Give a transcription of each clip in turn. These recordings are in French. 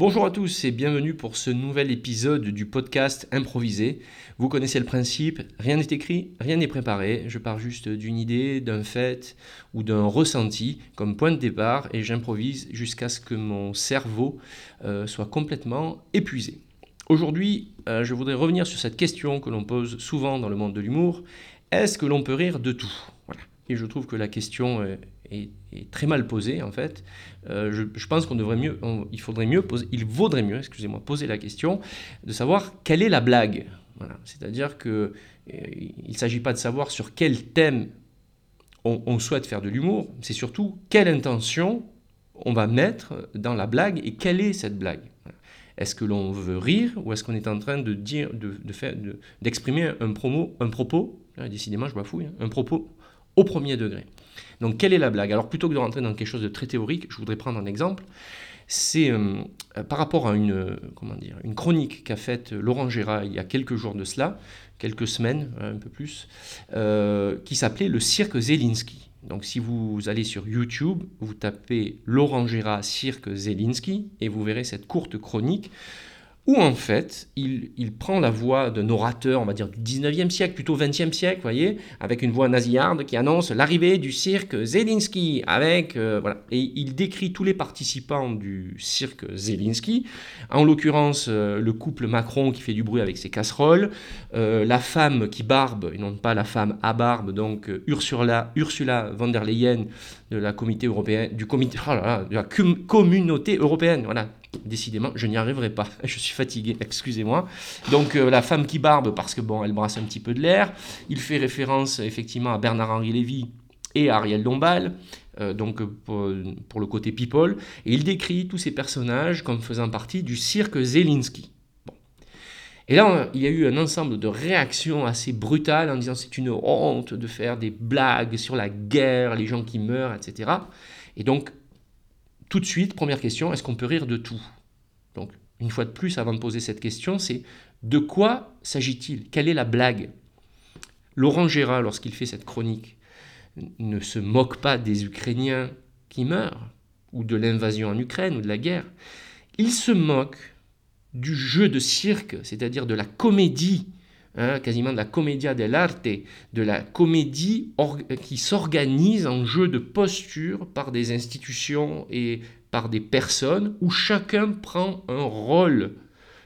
Bonjour à tous et bienvenue pour ce nouvel épisode du podcast Improvisé. Vous connaissez le principe, rien n'est écrit, rien n'est préparé. Je pars juste d'une idée, d'un fait ou d'un ressenti comme point de départ et j'improvise jusqu'à ce que mon cerveau euh, soit complètement épuisé. Aujourd'hui, euh, je voudrais revenir sur cette question que l'on pose souvent dans le monde de l'humour. Est-ce que l'on peut rire de tout? Et je trouve que la question est, très mal posée en fait. Euh, je, pense qu'on devrait mieux, il faudrait mieux poser, il vaudrait mieux, excusez-moi, poser la question de savoir quelle est la blague. Voilà. C'est-à-dire que euh, ne s'agit pas de savoir sur quel thème on, souhaite faire de l'humour, c'est surtout quelle intention on va mettre dans la blague et quelle est cette blague. Est-ce que l'on veut rire ou est-ce qu'on est en train de dire, de, faire, d'exprimer un, promo, un propos, décidément je bafouille, hein, un propos au premier degré. Donc quelle est la blague? Alors plutôt que de rentrer dans quelque chose de très théorique, je voudrais prendre un exemple. C'est euh, par rapport à une, une chronique qu'a faite Laurent Gérard il y a quelques jours de cela, quelques semaines, un peu plus, euh, qui s'appelait Le cirque Zelinski. Donc si vous allez sur YouTube, vous tapez Laurent Gérard cirque Zelinski et vous verrez cette courte chronique où en fait, il, prend la voix d'un orateur, on va dire du 19e siècle, plutôt 20e siècle, voyez, avec une voix nasillarde qui annonce l'arrivée du cirque Zelinski, avec, euh, voilà, et il décrit tous les participants du cirque Zelinski, en l'occurrence euh, le couple Macron qui fait du bruit avec ses casseroles, euh, la femme qui barbe, et non pas la femme à barbe, donc Ursula, Ursula von der Leyen de la oh de la communauté européenne, voilà, Décidément, je n'y arriverai pas. Je suis fatigué, excusez-moi. Donc euh, la femme qui barbe parce que bon, elle brasse un petit peu de l'air. Il fait référence effectivement à Bernard-Henri Lévy et à Ariel Dombal, euh, donc pour, le côté people. Et il décrit tous ces personnages comme faisant partie du cirque Zelinski. Et là, il y a eu un ensemble de réactions assez brutales en disant c'est une honte de faire des blagues sur la guerre, les gens qui meurent, etc. Et donc tout de suite, première question, est-ce qu'on peut rire de tout? Donc, une fois de plus, avant de poser cette question, c'est de quoi s'agit-il? Quelle est la blague? Laurent Gérard, lorsqu'il fait cette chronique, ne se moque pas des Ukrainiens qui meurent, ou de l'invasion en Ukraine, ou de la guerre. Il se moque du jeu de cirque, c'est-à-dire de la comédie Hein, quasiment de la commedia dell'arte, de la comédie qui s'organise en jeu de posture par des institutions et par des personnes où chacun prend un rôle.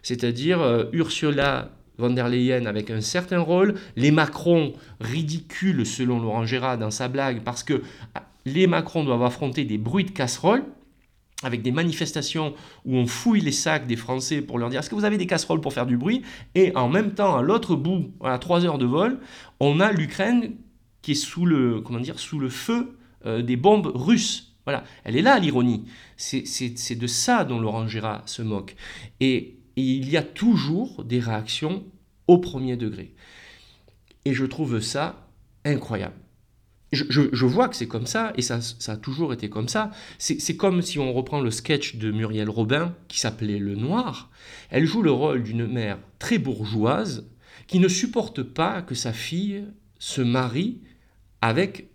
C'est-à-dire euh, Ursula von der Leyen avec un certain rôle, les Macron ridicules selon Laurent Gérard dans sa blague parce que les Macron doivent affronter des bruits de casseroles avec des manifestations où on fouille les sacs des Français pour leur dire est-ce que vous avez des casseroles pour faire du bruit? Et en même temps, à l'autre bout, à 3 heures de vol, on a l'Ukraine qui est sous le, comment dire, sous le feu euh, des bombes russes. Voilà, elle est là l'ironie. C'est de ça dont Laurent Gérard se moque. et il y a toujours des réactions au premier degré. Et je trouve ça incroyable je, vois que c'est comme ça, et ça, a toujours été comme ça. C'est comme si on reprend le sketch de Muriel Robin, qui s'appelait Le Noir. Elle joue le rôle d'une mère très bourgeoise, qui ne supporte pas que sa fille se marie avec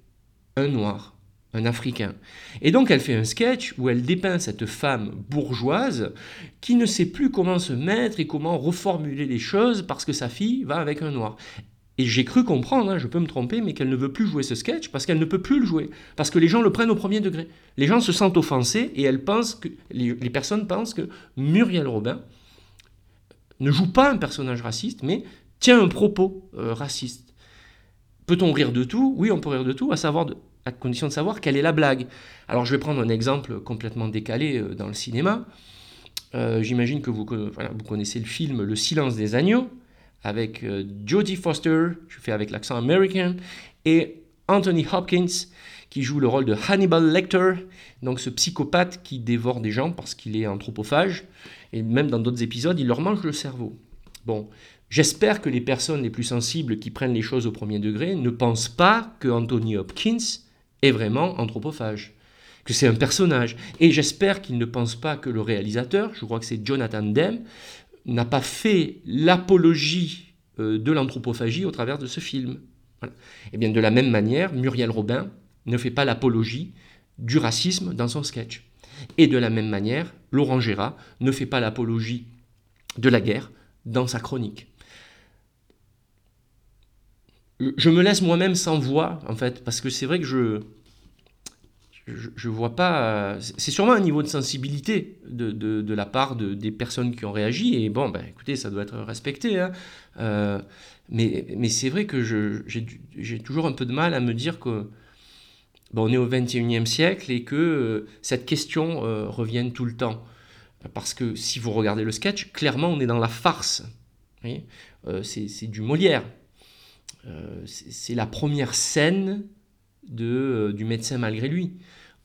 un noir, un africain. Et donc elle fait un sketch où elle dépeint cette femme bourgeoise qui ne sait plus comment se mettre et comment reformuler les choses parce que sa fille va avec un noir. Et j'ai cru comprendre, hein, je peux me tromper, mais qu'elle ne veut plus jouer ce sketch parce qu'elle ne peut plus le jouer. Parce que les gens le prennent au premier degré. Les gens se sentent offensés et elles pensent que, les, personnes pensent que Muriel Robin ne joue pas un personnage raciste, mais tient un propos euh, raciste. Peut-on rire de tout? Oui, on peut rire de tout, à, savoir à condition de savoir quelle est la blague. Alors je vais prendre un exemple complètement décalé euh, dans le cinéma. Euh, j'imagine que vous, vous connaissez le film Le silence des agneaux avec euh, Jodie Foster, je fais avec l'accent américain, et Anthony Hopkins, qui joue le rôle de Hannibal Lecter, donc ce psychopathe qui dévore des gens parce qu'il est anthropophage, et même dans d'autres épisodes, il leur mange le cerveau. Bon, j'espère que les personnes les plus sensibles qui prennent les choses au premier degré ne pensent pas que Anthony Hopkins est vraiment anthropophage, que c'est un personnage. Et j'espère qu'ils ne pensent pas que le réalisateur, je crois que c'est Jonathan Demme, n'a pas fait l'apologie euh, de l'anthropophagie au travers de ce film. Eh bien de la même manière, Muriel Robin ne fait pas l'apologie du racisme dans son sketch. Et de la même manière, Laurent Gérard ne fait pas l'apologie de la guerre dans sa chronique. Je me laisse moi-même sans voix, en fait, parce que c'est vrai que je, je, vois pas. C'est sûrement un niveau de sensibilité de, la part de, des personnes qui ont réagi. Et bon, ben, écoutez, ça doit être respecté. Hein. Euh, mais, c'est vrai que j'ai toujours un peu de mal à me dire que est au 21e siècle et que euh, cette question euh, revienne tout le temps. Parce que si vous regardez le sketch, clairement, on est dans la farce. c'est du Molière. c'est la première scène du médecin malgré lui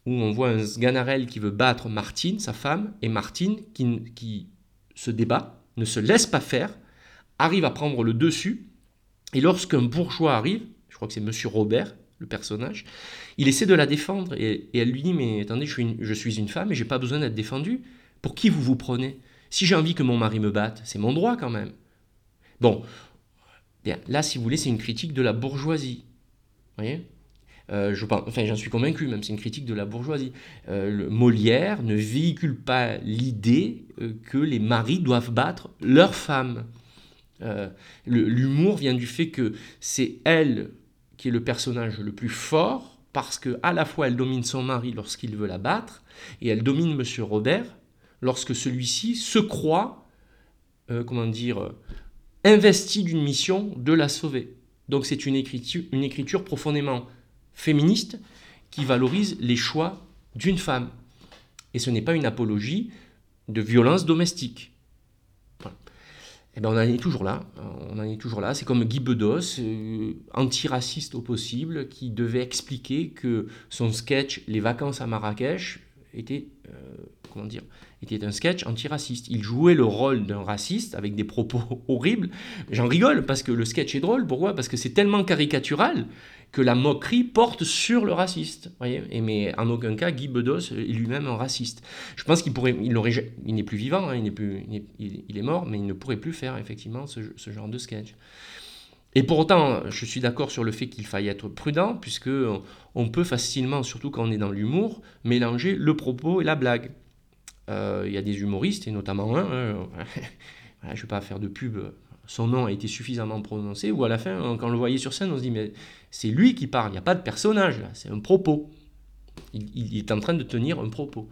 où on voit un Sganarelle qui veut battre Martine, sa femme, et Martine qui, qui se débat, ne se laisse pas faire, arrive à prendre le dessus, et lorsqu'un bourgeois arrive, je crois que c'est Monsieur Robert, le personnage, il essaie de la défendre, et, elle lui dit, mais attendez, je suis une, je suis une femme et j'ai pas besoin d'être défendue. Pour qui vous vous prenez? Si j'ai envie que mon mari me batte, c'est mon droit quand même. Bon, bien, là, si vous voulez, c'est une critique de la bourgeoisie. Vous voyez? Euh, je enfin, j'en suis convaincu, même c'est une critique de la bourgeoisie. Euh, Molière ne véhicule pas l'idée euh, que les maris doivent battre leurs femmes. L'humour vient du fait que c'est elle qui est le personnage le plus fort, parce que à la fois elle domine son mari lorsqu'il veut la battre, et elle domine Monsieur Robert lorsque celui-ci se croit, comment dire, investi d'une mission de la sauver. Donc c'est une écriture profondément féministe qui valorise les choix d'une femme. Et ce n'est pas une apologie de violence domestique. Et eh ben on en est toujours là. On en est toujours là. C'est comme Guy Bedos, euh, antiraciste au possible, qui devait expliquer que son sketch Les vacances à Marrakech était, euh, comment dire, était un sketch antiraciste. Il jouait le rôle d'un raciste avec des propos horribles. J'en rigole parce que le sketch est drôle. Pourquoi? Parce que c'est tellement caricatural que la moquerie porte sur le raciste. Et mais en aucun cas, Guy Bedos est lui-même un raciste. Je pense qu'il pourrait, il n'est plus vivant, hein, il, est, mort, mais il ne pourrait plus faire effectivement ce, genre de sketch. Et pour autant, je suis d'accord sur le fait qu'il faille être prudent, puisque on peut facilement, surtout quand on est dans l'humour, mélanger le propos et la blague. Euh, il y a des humoristes, et notamment un, hein, je ne vais pas faire de pub, son nom a été suffisamment prononcé, ou à la fin, quand on le voyait sur scène, on se dit, mais c'est lui qui parle, il n'y a pas de personnage là, c'est un propos. Il, est en train de tenir un propos.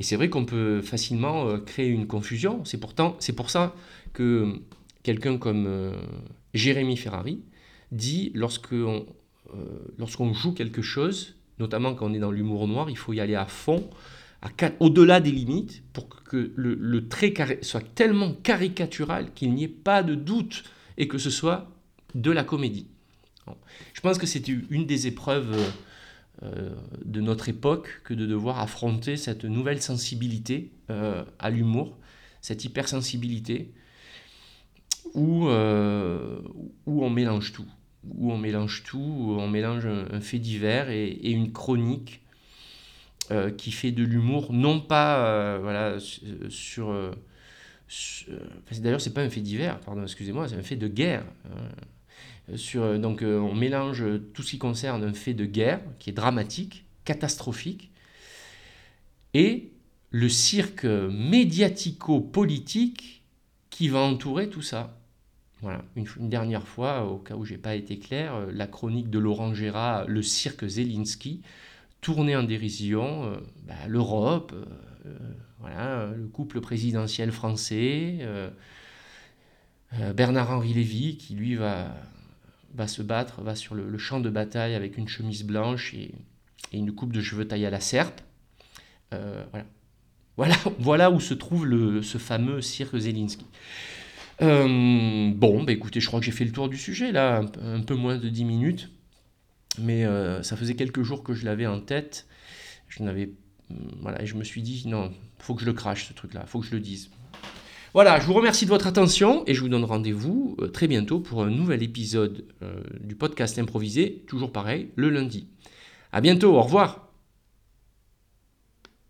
Et c'est vrai qu'on peut facilement euh, créer une confusion. C'est pourtant, c'est pour ça que quelqu'un comme euh, Jérémy Ferrari dit euh, lorsqu'on joue quelque chose, notamment quand on est dans l'humour noir, il faut y aller à fond, au-delà des limites, pour que le, trait soit tellement caricatural qu'il n'y ait pas de doute et que ce soit de la comédie. Je pense que c'est une des épreuves euh, de notre époque que de devoir affronter cette nouvelle sensibilité euh, à l'humour, cette hypersensibilité, où, euh, où on mélange tout, où on mélange tout, où on mélange un, fait divers et, une chronique qui fait de l'humour, non pas voilà, sur... D'ailleurs, c'est pas un fait divers, pardon, excusez-moi, c'est un fait de guerre. Sur, donc euh, on mélange tout ce qui concerne un fait de guerre qui est dramatique, catastrophique, et le cirque médiatico-politique qui va entourer tout ça. Voilà, une, dernière fois, au cas où j'ai pas été clair, euh, la chronique de Laurent Gérard, le cirque Zelensky, tourné en dérision, euh, bah, l'Europe, voilà, le couple présidentiel français, Bernard-Henri Lévy qui lui va se battre, va sur le, champ de bataille avec une chemise blanche et, une coupe de cheveux taillée à la serpe. Euh, voilà. Voilà, voilà où se trouve le, ce fameux cirque Zelensky. Euh, bon, bah écoutez, je crois que j'ai fait le tour du sujet, là, un, peu moins de 10 minutes. Mais euh, ça faisait quelques jours que je l'avais en tête. Je n'avais. Voilà, et je me suis dit, non, faut que je le crache, ce truc-là, faut que je le dise. Voilà, je vous remercie de votre attention et je vous donne rendez-vous euh, très bientôt pour un nouvel épisode euh, du podcast improvisé, toujours pareil, le lundi. À bientôt, au revoir.